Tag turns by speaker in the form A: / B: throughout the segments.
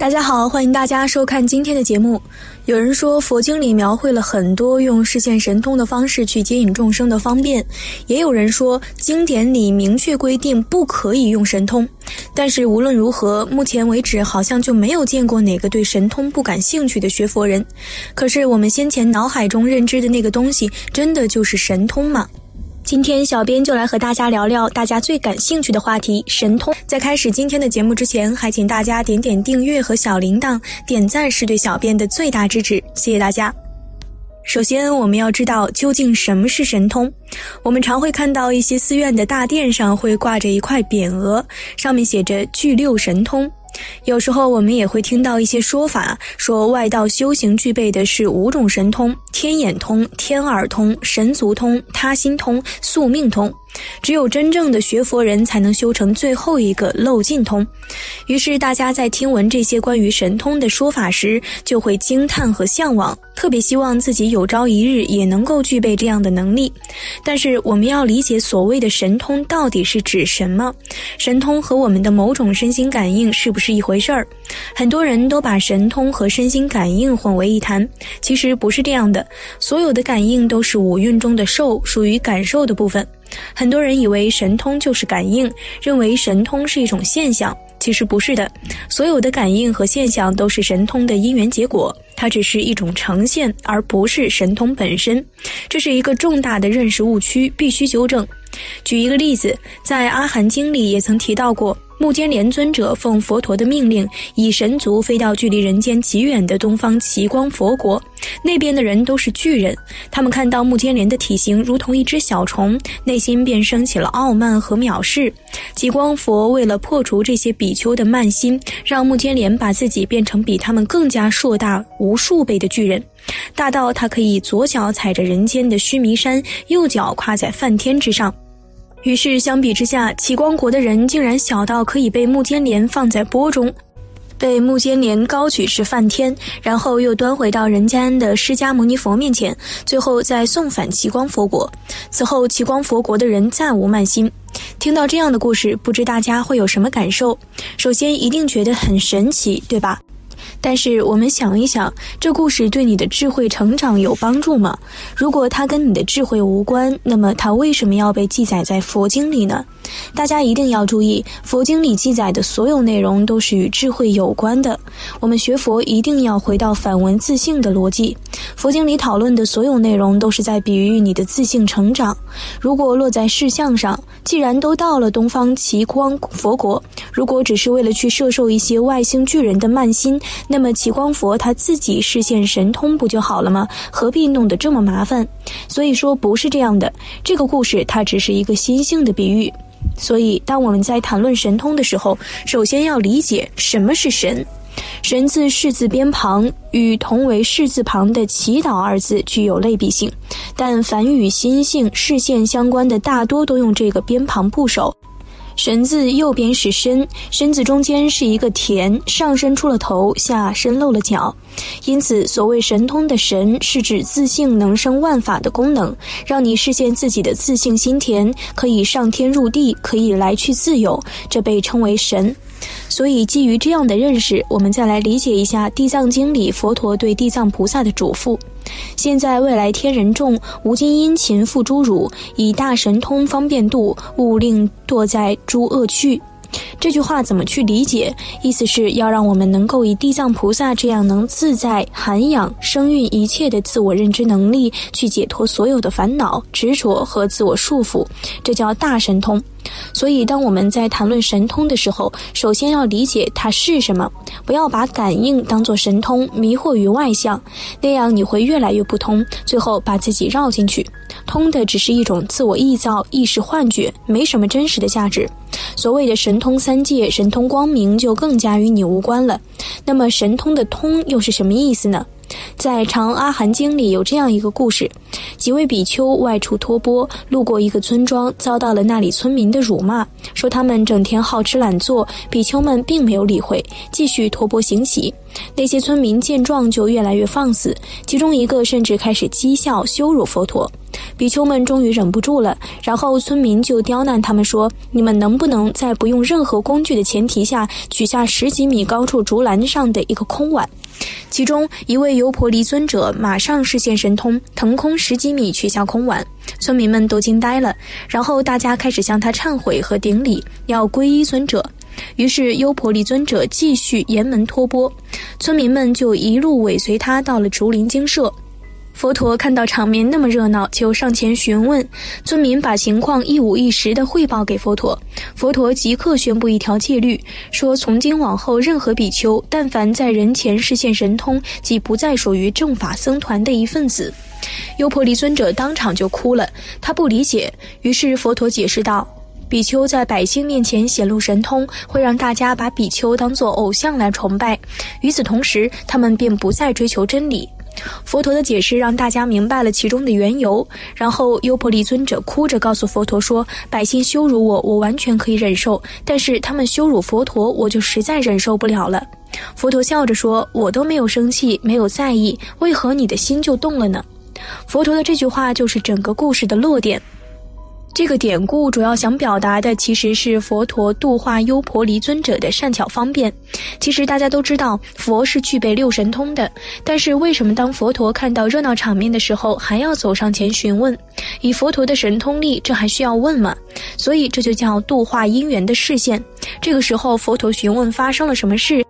A: 大家好，欢迎大家收看今天的节目。有人说佛经里描绘了很多用视现神通的方式去接引众生的方便，也有人说经典里明确规定不可以用神通。但是无论如何，目前为止好像就没有见过哪个对神通不感兴趣的学佛人。可是我们先前脑海中认知的那个东西，真的就是神通吗？今天小编就来和大家聊聊大家最感兴趣的话题——神通。在开始今天的节目之前，还请大家点点订阅和小铃铛，点赞是对小编的最大支持，谢谢大家。首先，我们要知道究竟什么是神通。我们常会看到一些寺院的大殿上会挂着一块匾额，上面写着“具六神通”。有时候我们也会听到一些说法，说外道修行具备的是五种神通：天眼通、天耳通、神足通、他心通、宿命通。只有真正的学佛人才能修成最后一个漏尽通。于是大家在听闻这些关于神通的说法时，就会惊叹和向往，特别希望自己有朝一日也能够具备这样的能力。但是我们要理解所谓的神通到底是指什么？神通和我们的某种身心感应是不是一回事儿？很多人都把神通和身心感应混为一谈，其实不是这样的。所有的感应都是五蕴中的受，属于感受的部分。很多人以为神通就是感应，认为神通是一种现象，其实不是的。所有的感应和现象都是神通的因缘结果，它只是一种呈现，而不是神通本身。这是一个重大的认识误区，必须纠正。举一个例子，在《阿含经》里也曾提到过。目犍连尊者奉佛陀的命令，以神足飞到距离人间极远的东方极光佛国，那边的人都是巨人。他们看到目犍连的体型如同一只小虫，内心便升起了傲慢和藐视。极光佛为了破除这些比丘的慢心，让目犍连把自己变成比他们更加硕大无数倍的巨人，大到他可以左脚踩着人间的须弥山，右脚跨在梵天之上。于是，相比之下，齐光国的人竟然小到可以被木间莲放在钵中，被木间莲高举至梵天，然后又端回到人间的释迦牟尼佛面前，最后再送返齐光佛国。此后，齐光佛国的人再无慢心。听到这样的故事，不知大家会有什么感受？首先，一定觉得很神奇，对吧？但是我们想一想，这故事对你的智慧成长有帮助吗？如果它跟你的智慧无关，那么它为什么要被记载在佛经里呢？大家一定要注意，佛经里记载的所有内容都是与智慧有关的。我们学佛一定要回到反闻自性的逻辑。佛经里讨论的所有内容都是在比喻你的自性成长。如果落在事相上，既然都到了东方奇光佛国，如果只是为了去摄受一些外星巨人的慢心，那么奇光佛他自己实现神通不就好了吗？何必弄得这么麻烦？所以说不是这样的。这个故事它只是一个心性的比喻。所以，当我们在谈论神通的时候，首先要理解什么是神。神字是字边旁，与同为是字旁的祈祷二字具有类比性，但凡与心性、视线相关的，大多都用这个边旁部首。神字右边是身，身字中间是一个田，上身出了头，下身露了脚，因此所谓神通的神，是指自性能生万法的功能，让你实现自己的自信心田，可以上天入地，可以来去自由，这被称为神。所以，基于这样的认识，我们再来理解一下《地藏经》里佛陀对地藏菩萨的嘱咐：“现在未来天人众，无今殷勤付诸汝，以大神通方便度，勿令堕在诸恶趣。”这句话怎么去理解？意思是要让我们能够以地藏菩萨这样能自在涵养生育一切的自我认知能力，去解脱所有的烦恼、执着和自我束缚，这叫大神通。所以，当我们在谈论神通的时候，首先要理解它是什么，不要把感应当作神通，迷惑于外相，那样你会越来越不通，最后把自己绕进去。通的只是一种自我臆造、意识幻觉，没什么真实的价值。所谓的神通三界、神通光明，就更加与你无关了。那么，神通的通又是什么意思呢？在《长阿含经》里有这样一个故事：几位比丘外出托钵，路过一个村庄，遭到了那里村民的辱骂，说他们整天好吃懒做。比丘们并没有理会，继续托钵行乞。那些村民见状就越来越放肆，其中一个甚至开始讥笑、羞辱佛陀。比丘们终于忍不住了，然后村民就刁难他们说：“你们能不能在不用任何工具的前提下取下十几米高处竹篮上的一个空碗？”其中一位优婆离尊者马上视线神通，腾空十几米取下空碗，村民们都惊呆了。然后大家开始向他忏悔和顶礼，要皈依尊者。于是优婆离尊者继续沿门托钵，村民们就一路尾随他到了竹林精舍。佛陀看到场面那么热闹，就上前询问。村民把情况一五一十地汇报给佛陀。佛陀即刻宣布一条戒律，说从今往后，任何比丘但凡在人前实现神通，即不再属于正法僧团的一份子。优婆离尊者当场就哭了，他不理解。于是佛陀解释道：“比丘在百姓面前显露神通，会让大家把比丘当作偶像来崇拜。与此同时，他们便不再追求真理。”佛陀的解释让大家明白了其中的缘由，然后优婆离尊者哭着告诉佛陀说：“百姓羞辱我，我完全可以忍受；但是他们羞辱佛陀，我就实在忍受不了了。”佛陀笑着说：“我都没有生气，没有在意，为何你的心就动了呢？”佛陀的这句话就是整个故事的落点。这个典故主要想表达的其实是佛陀度化优婆离尊者的善巧方便。其实大家都知道，佛是具备六神通的，但是为什么当佛陀看到热闹场面的时候，还要走上前询问？以佛陀的神通力，这还需要问吗？所以这就叫度化因缘的视线。这个时候，佛陀询问发生了什么事。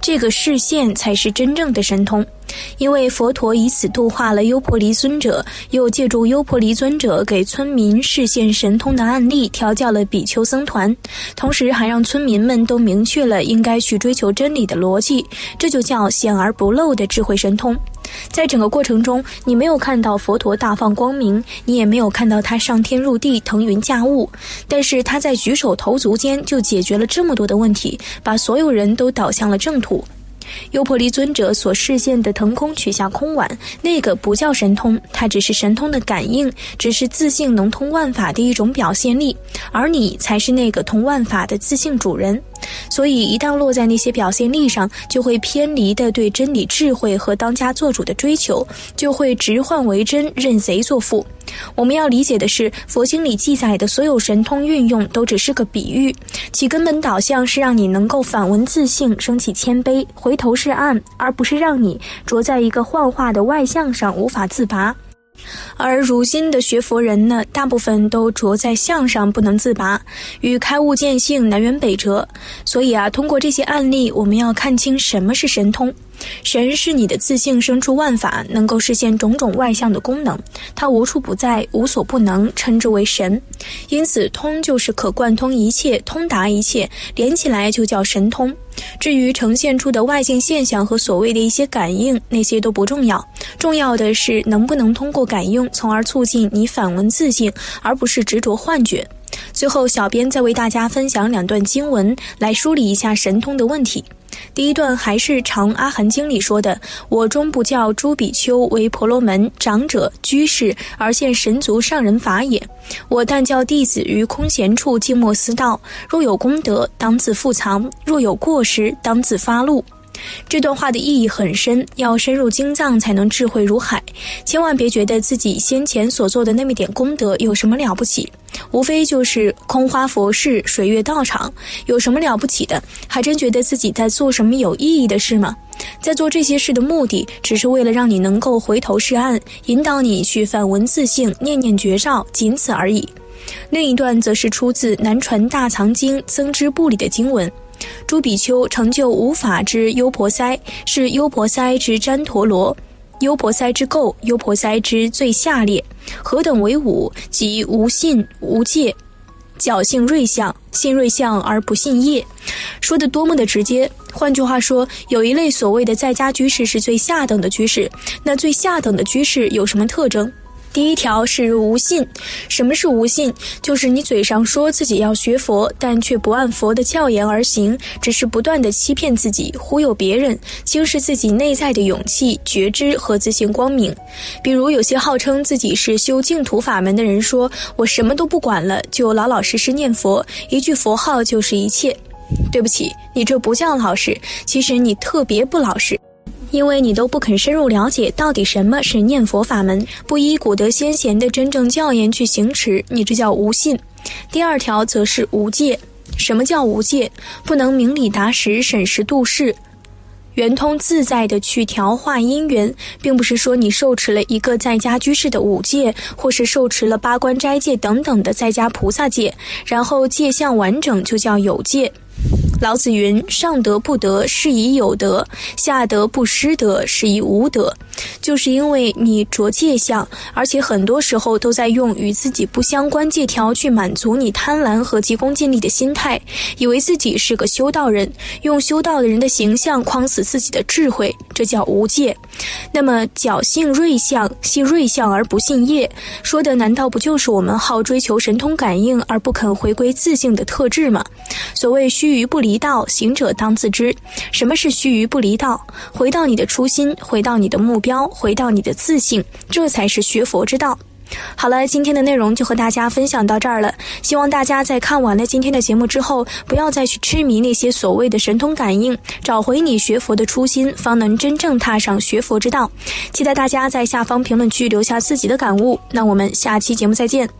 A: 这个视线才是真正的神通，因为佛陀以此度化了优婆离尊者，又借助优婆离尊者给村民视现神通的案例，调教了比丘僧团，同时还让村民们都明确了应该去追求真理的逻辑，这就叫显而不露的智慧神通。在整个过程中，你没有看到佛陀大放光明，你也没有看到他上天入地、腾云驾雾，但是他在举手投足间就解决了这么多的问题，把所有人都导向了正途。优婆离尊者所示现的腾空取下空碗，那个不叫神通，它只是神通的感应，只是自信能通万法的一种表现力，而你才是那个通万法的自信主人。所以，一旦落在那些表现力上，就会偏离的对真理、智慧和当家做主的追求，就会直换为真，认贼作父。我们要理解的是，佛经里记载的所有神通运用都只是个比喻，其根本导向是让你能够反闻自性，升起谦卑，回头是岸，而不是让你着在一个幻化的外相上无法自拔。而如今的学佛人呢，大部分都着在相上不能自拔，与开悟见性南辕北辙。所以啊，通过这些案例，我们要看清什么是神通。神是你的自性生出万法，能够实现种种外相的功能，它无处不在，无所不能，称之为神。因此，通就是可贯通一切，通达一切，连起来就叫神通。至于呈现出的外境现象和所谓的一些感应，那些都不重要，重要的是能不能通过感应，从而促进你反闻自性，而不是执着幻觉。最后，小编再为大家分享两段经文，来梳理一下神通的问题。第一段还是《长阿含经》里说的：“我终不教诸比丘为婆罗门长者居士而现神足上人法也。我但教弟子于空闲处静默思道，若有功德，当自复藏；若有过失，当自发怒。”这段话的意义很深，要深入经藏才能智慧如海。千万别觉得自己先前所做的那么点功德有什么了不起，无非就是空花佛事、水月道场，有什么了不起的？还真觉得自己在做什么有意义的事吗？在做这些事的目的，只是为了让你能够回头是岸，引导你去反闻自性，念念绝照，仅此而已。另一段则是出自《南传大藏经》增支部里的经文。诸比丘成就无法之优婆塞，是优婆塞之旃陀罗，优婆塞之垢，优婆塞之最下列。何等为五？即无信、无戒、侥幸锐相，信锐相而不信业。说的多么的直接！换句话说，有一类所谓的在家居士是最下等的居士。那最下等的居士有什么特征？第一条是无信，什么是无信？就是你嘴上说自己要学佛，但却不按佛的教言而行，只是不断的欺骗自己，忽悠别人，轻视自己内在的勇气、觉知和自信光明。比如有些号称自己是修净土法门的人说：“我什么都不管了，就老老实实念佛，一句佛号就是一切。”对不起，你这不叫老实，其实你特别不老实。因为你都不肯深入了解到底什么是念佛法门，不依古德先贤的真正教言去行持，你这叫无信。第二条则是无戒。什么叫无戒？不能明理达实、审时度势、圆通自在的去调化因缘，并不是说你受持了一个在家居士的五戒，或是受持了八关斋戒等等的在家菩萨戒，然后戒相完整就叫有戒。老子云：“上德不德，是以有德；下德不失德，是以无德。”就是因为你着戒相，而且很多时候都在用与自己不相关戒条去满足你贪婪和急功近利的心态，以为自己是个修道人，用修道的人的形象框死自己的智慧，这叫无戒。那么侥幸瑞相，信瑞相而不信业，说的难道不就是我们好追求神通感应而不肯回归自性的特质吗？所谓须臾不离道，行者当自知。什么是须臾不离道？回到你的初心，回到你的目标标，回到你的自信，这才是学佛之道。好了，今天的内容就和大家分享到这儿了。希望大家在看完了今天的节目之后，不要再去痴迷那些所谓的神通感应，找回你学佛的初心，方能真正踏上学佛之道。期待大家在下方评论区留下自己的感悟。那我们下期节目再见。